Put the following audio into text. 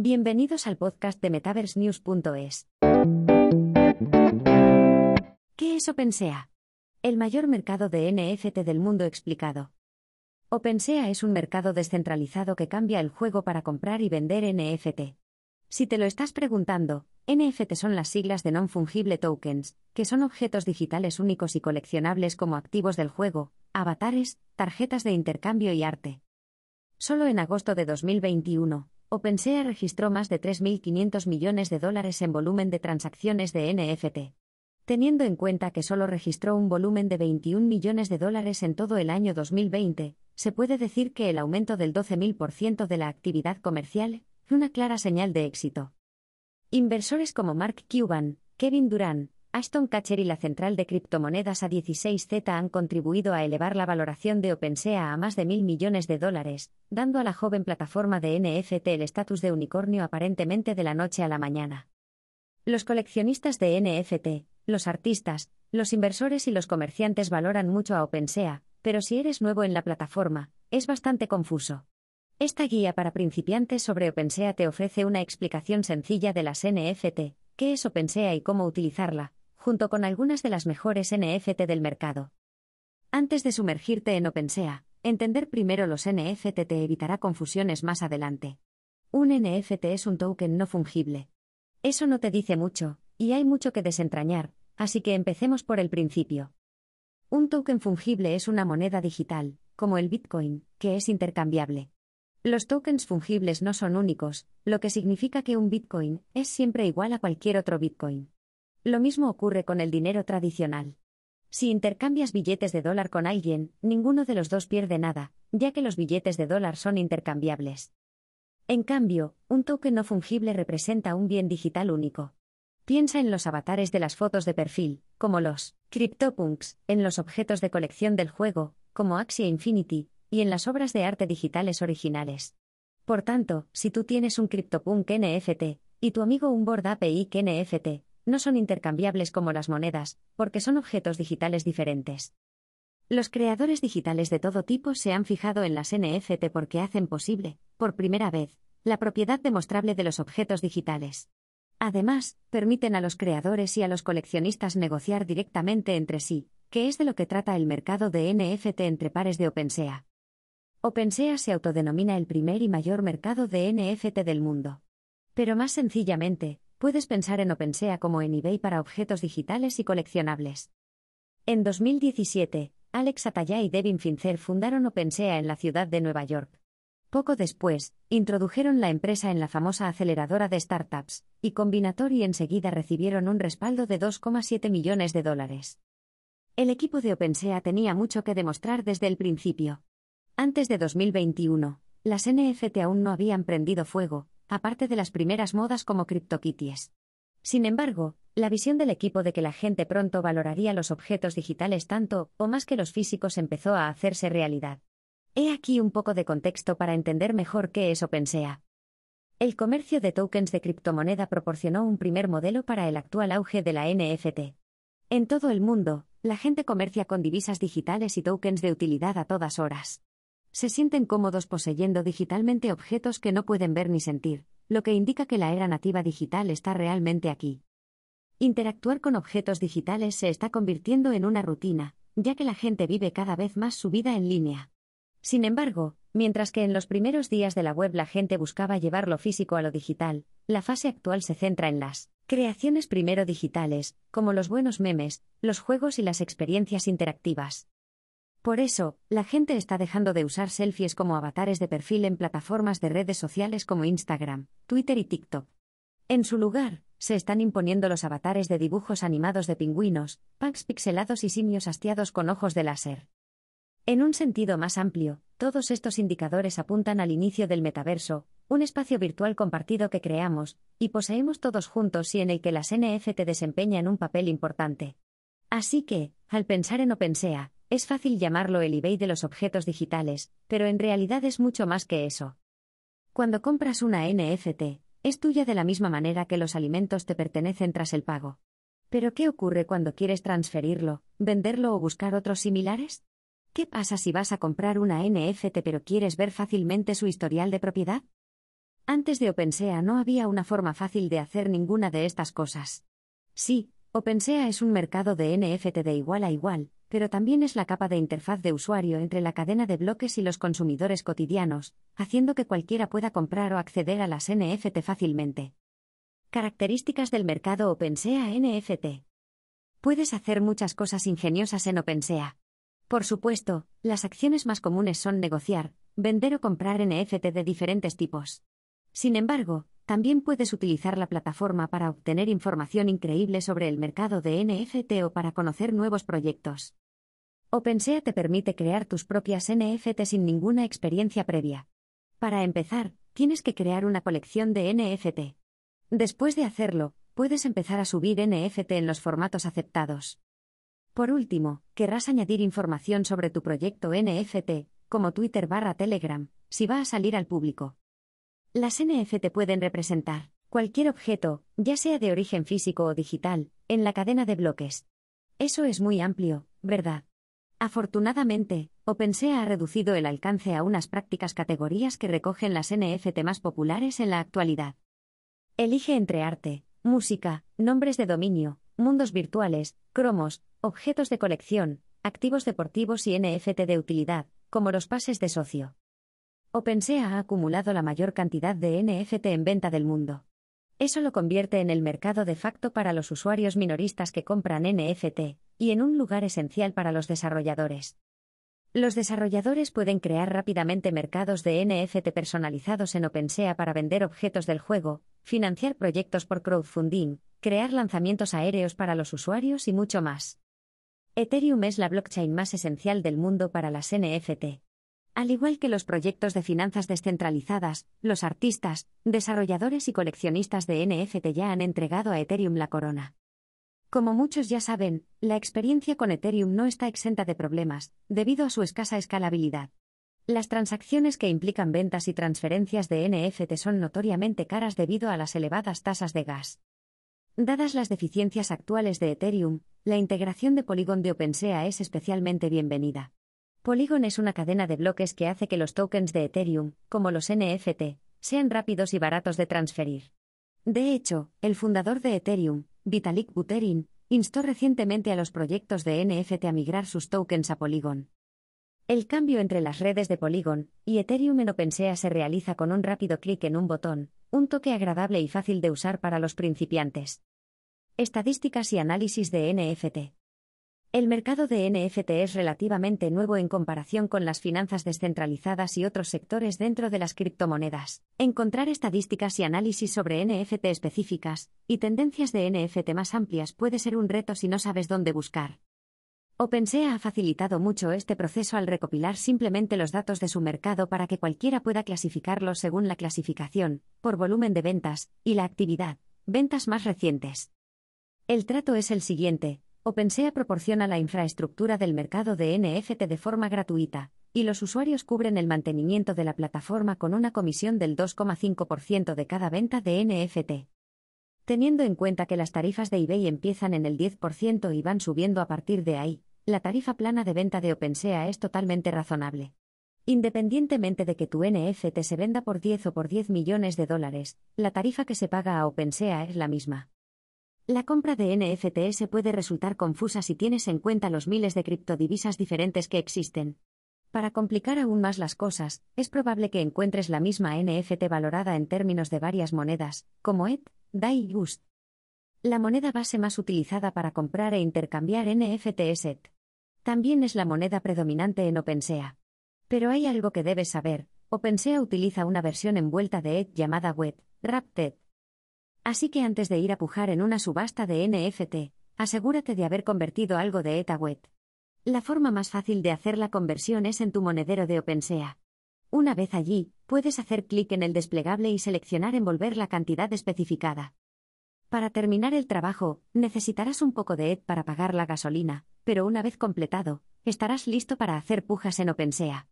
Bienvenidos al podcast de MetaverseNews.es. ¿Qué es OpenSea? El mayor mercado de NFT del mundo explicado. OpenSea es un mercado descentralizado que cambia el juego para comprar y vender NFT. Si te lo estás preguntando, NFT son las siglas de Non-Fungible Tokens, que son objetos digitales únicos y coleccionables como activos del juego, avatares, tarjetas de intercambio y arte. Solo en agosto de 2021, OpenSea registró más de 3.500 millones de dólares en volumen de transacciones de NFT. Teniendo en cuenta que solo registró un volumen de 21 millones de dólares en todo el año 2020, se puede decir que el aumento del 12.000% de la actividad comercial una clara señal de éxito. Inversores como Mark Cuban, Kevin Durant, Ashton Catcher y la central de criptomonedas A16Z han contribuido a elevar la valoración de OpenSea a más de mil millones de dólares, dando a la joven plataforma de NFT el estatus de unicornio aparentemente de la noche a la mañana. Los coleccionistas de NFT, los artistas, los inversores y los comerciantes valoran mucho a OpenSea, pero si eres nuevo en la plataforma, es bastante confuso. Esta guía para principiantes sobre OpenSea te ofrece una explicación sencilla de las NFT, qué es OpenSea y cómo utilizarla, junto con algunas de las mejores NFT del mercado. Antes de sumergirte en OpenSea, entender primero los NFT te evitará confusiones más adelante. Un NFT es un token no fungible. Eso no te dice mucho, y hay mucho que desentrañar, así que empecemos por el principio. Un token fungible es una moneda digital, como el Bitcoin, que es intercambiable. Los tokens fungibles no son únicos, lo que significa que un Bitcoin es siempre igual a cualquier otro Bitcoin. Lo mismo ocurre con el dinero tradicional. Si intercambias billetes de dólar con alguien, ninguno de los dos pierde nada, ya que los billetes de dólar son intercambiables. En cambio, un token no fungible representa un bien digital único. Piensa en los avatares de las fotos de perfil, como los CryptoPunks, en los objetos de colección del juego, como Axie Infinity, y en las obras de arte digitales originales. Por tanto, si tú tienes un CryptoPunk NFT, y tu amigo un Board API NFT, no son intercambiables como las monedas, porque son objetos digitales diferentes. Los creadores digitales de todo tipo se han fijado en las NFT porque hacen posible, por primera vez, la propiedad demostrable de los objetos digitales. Además, permiten a los creadores y a los coleccionistas negociar directamente entre sí, que es de lo que trata el mercado de NFT entre pares de OpenSea. OpenSea se autodenomina el primer y mayor mercado de NFT del mundo. Pero más sencillamente, puedes pensar en OpenSea como en eBay para objetos digitales y coleccionables. En 2017, Alex Atayá y Devin Finzer fundaron OpenSea en la ciudad de Nueva York. Poco después, introdujeron la empresa en la famosa aceleradora de startups, y Combinator y enseguida recibieron un respaldo de 2,7 millones de dólares. El equipo de OpenSea tenía mucho que demostrar desde el principio. Antes de 2021, las NFT aún no habían prendido fuego, aparte de las primeras modas como CryptoKitties. Sin embargo, la visión del equipo de que la gente pronto valoraría los objetos digitales tanto o más que los físicos empezó a hacerse realidad. He aquí un poco de contexto para entender mejor qué es OpenSea. El comercio de tokens de criptomoneda proporcionó un primer modelo para el actual auge de la NFT. En todo el mundo, la gente comercia con divisas digitales y tokens de utilidad a todas horas se sienten cómodos poseyendo digitalmente objetos que no pueden ver ni sentir, lo que indica que la era nativa digital está realmente aquí. Interactuar con objetos digitales se está convirtiendo en una rutina, ya que la gente vive cada vez más su vida en línea. Sin embargo, mientras que en los primeros días de la web la gente buscaba llevar lo físico a lo digital, la fase actual se centra en las creaciones primero digitales, como los buenos memes, los juegos y las experiencias interactivas. Por eso, la gente está dejando de usar selfies como avatares de perfil en plataformas de redes sociales como Instagram, Twitter y TikTok. En su lugar, se están imponiendo los avatares de dibujos animados de pingüinos, packs pixelados y simios hastiados con ojos de láser. En un sentido más amplio, todos estos indicadores apuntan al inicio del metaverso, un espacio virtual compartido que creamos y poseemos todos juntos y en el que las NFT desempeñan un papel importante. Así que, al pensar en OpenSea, es fácil llamarlo el eBay de los objetos digitales, pero en realidad es mucho más que eso. Cuando compras una NFT, es tuya de la misma manera que los alimentos te pertenecen tras el pago. Pero ¿qué ocurre cuando quieres transferirlo, venderlo o buscar otros similares? ¿Qué pasa si vas a comprar una NFT pero quieres ver fácilmente su historial de propiedad? Antes de OpenSea no había una forma fácil de hacer ninguna de estas cosas. Sí, OpenSea es un mercado de NFT de igual a igual, pero también es la capa de interfaz de usuario entre la cadena de bloques y los consumidores cotidianos, haciendo que cualquiera pueda comprar o acceder a las NFT fácilmente. Características del mercado OpenSea NFT. Puedes hacer muchas cosas ingeniosas en OpenSea. Por supuesto, las acciones más comunes son negociar, vender o comprar NFT de diferentes tipos. Sin embargo, también puedes utilizar la plataforma para obtener información increíble sobre el mercado de NFT o para conocer nuevos proyectos. OpenSea te permite crear tus propias NFT sin ninguna experiencia previa. Para empezar, tienes que crear una colección de NFT. Después de hacerlo, puedes empezar a subir NFT en los formatos aceptados. Por último, querrás añadir información sobre tu proyecto NFT, como Twitter barra Telegram, si va a salir al público. Las NFT pueden representar cualquier objeto, ya sea de origen físico o digital, en la cadena de bloques. Eso es muy amplio, ¿verdad? Afortunadamente, OpenSea ha reducido el alcance a unas prácticas categorías que recogen las NFT más populares en la actualidad. Elige entre arte, música, nombres de dominio, mundos virtuales, cromos, objetos de colección, activos deportivos y NFT de utilidad, como los pases de socio. OpenSea ha acumulado la mayor cantidad de NFT en venta del mundo. Eso lo convierte en el mercado de facto para los usuarios minoristas que compran NFT, y en un lugar esencial para los desarrolladores. Los desarrolladores pueden crear rápidamente mercados de NFT personalizados en OpenSea para vender objetos del juego, financiar proyectos por crowdfunding, crear lanzamientos aéreos para los usuarios y mucho más. Ethereum es la blockchain más esencial del mundo para las NFT. Al igual que los proyectos de finanzas descentralizadas, los artistas, desarrolladores y coleccionistas de NFT ya han entregado a Ethereum la corona. Como muchos ya saben, la experiencia con Ethereum no está exenta de problemas, debido a su escasa escalabilidad. Las transacciones que implican ventas y transferencias de NFT son notoriamente caras debido a las elevadas tasas de gas. Dadas las deficiencias actuales de Ethereum, la integración de Polygon de OpenSea es especialmente bienvenida. Polygon es una cadena de bloques que hace que los tokens de Ethereum, como los NFT, sean rápidos y baratos de transferir. De hecho, el fundador de Ethereum, Vitalik Buterin, instó recientemente a los proyectos de NFT a migrar sus tokens a Polygon. El cambio entre las redes de Polygon y Ethereum en OpenSea se realiza con un rápido clic en un botón, un toque agradable y fácil de usar para los principiantes. Estadísticas y análisis de NFT. El mercado de NFT es relativamente nuevo en comparación con las finanzas descentralizadas y otros sectores dentro de las criptomonedas. Encontrar estadísticas y análisis sobre NFT específicas y tendencias de NFT más amplias puede ser un reto si no sabes dónde buscar. OpenSea ha facilitado mucho este proceso al recopilar simplemente los datos de su mercado para que cualquiera pueda clasificarlos según la clasificación, por volumen de ventas, y la actividad, ventas más recientes. El trato es el siguiente, OpenSea proporciona la infraestructura del mercado de NFT de forma gratuita, y los usuarios cubren el mantenimiento de la plataforma con una comisión del 2,5% de cada venta de NFT. Teniendo en cuenta que las tarifas de eBay empiezan en el 10% y van subiendo a partir de ahí, la tarifa plana de venta de OpenSea es totalmente razonable. Independientemente de que tu NFT se venda por 10 o por 10 millones de dólares, la tarifa que se paga a OpenSea es la misma. La compra de NFTs puede resultar confusa si tienes en cuenta los miles de criptodivisas diferentes que existen. Para complicar aún más las cosas, es probable que encuentres la misma NFT valorada en términos de varias monedas, como ETH, DAI y UST. La moneda base más utilizada para comprar e intercambiar NFT es ETH. También es la moneda predominante en OpenSea. Pero hay algo que debes saber, OpenSea utiliza una versión envuelta de ETH llamada WET, Wrapped Así que antes de ir a pujar en una subasta de NFT, asegúrate de haber convertido algo de ETH a WET. La forma más fácil de hacer la conversión es en tu monedero de OpenSea. Una vez allí, puedes hacer clic en el desplegable y seleccionar envolver la cantidad especificada. Para terminar el trabajo, necesitarás un poco de ETH para pagar la gasolina, pero una vez completado, estarás listo para hacer pujas en OpenSea.